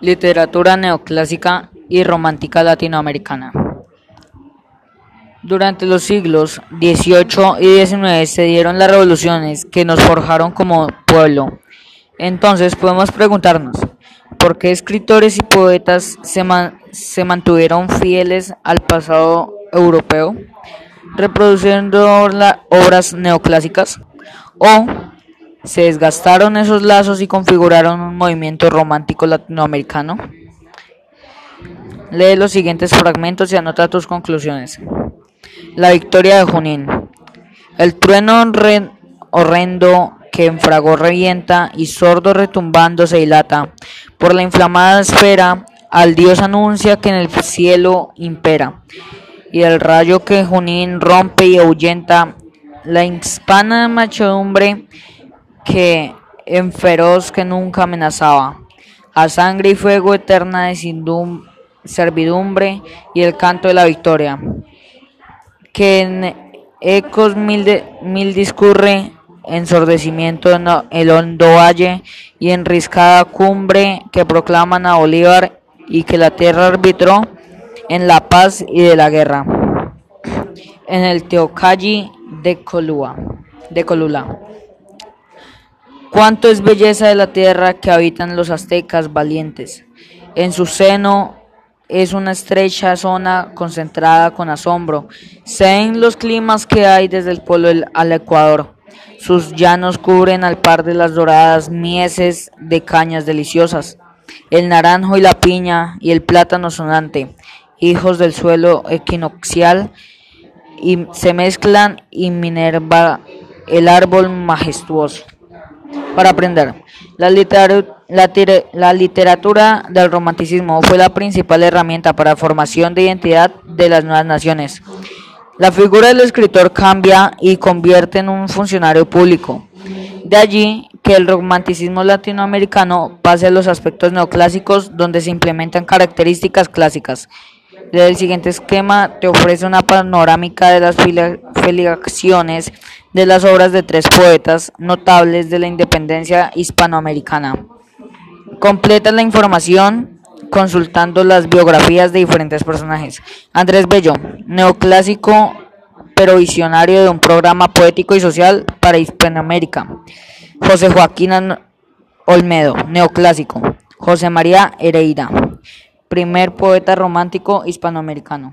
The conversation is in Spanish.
Literatura neoclásica y romántica latinoamericana. Durante los siglos XVIII y XIX se dieron las revoluciones que nos forjaron como pueblo. Entonces podemos preguntarnos, ¿por qué escritores y poetas se, se mantuvieron fieles al pasado europeo, reproduciendo obras neoclásicas? ¿O se desgastaron esos lazos y configuraron un movimiento romántico latinoamericano? Lee los siguientes fragmentos y anota tus conclusiones. La victoria de Junín. El trueno horrendo que en fragor revienta y sordo retumbando se dilata. Por la inflamada esfera al Dios anuncia que en el cielo impera. Y el rayo que Junín rompe y ahuyenta la hispana machedumbre que en feroz que nunca amenazaba, a sangre y fuego eterna de servidumbre y el canto de la victoria, que en ecos mil, mil discurre, ensordecimiento en el hondo valle y enriscada cumbre que proclaman a Bolívar y que la tierra arbitró en la paz y de la guerra. En el Teocalli de de Colula. Cuánto es belleza de la tierra que habitan los aztecas valientes. En su seno es una estrecha zona concentrada con asombro. Se ven los climas que hay desde el polo al Ecuador. Sus llanos cubren al par de las doradas mieses de cañas deliciosas. El naranjo y la piña y el plátano sonante, hijos del suelo equinoccial, y se mezclan y Minerva el árbol majestuoso para aprender. La, la, literatura del romanticismo fue la principal herramienta para la formación de identidad de las nuevas naciones. La figura del escritor cambia y convierte en un funcionario público. De allí que el romanticismo latinoamericano pase a los aspectos neoclásicos donde se implementan características clásicas. El siguiente esquema te ofrece una panorámica de las de las obras de tres poetas notables de la independencia hispanoamericana. Completa la información consultando las biografías de diferentes personajes. Andrés Bello, neoclásico pero visionario de un programa poético y social para Hispanoamérica. José Joaquín Olmedo, neoclásico. José María Hereida, primer poeta romántico hispanoamericano.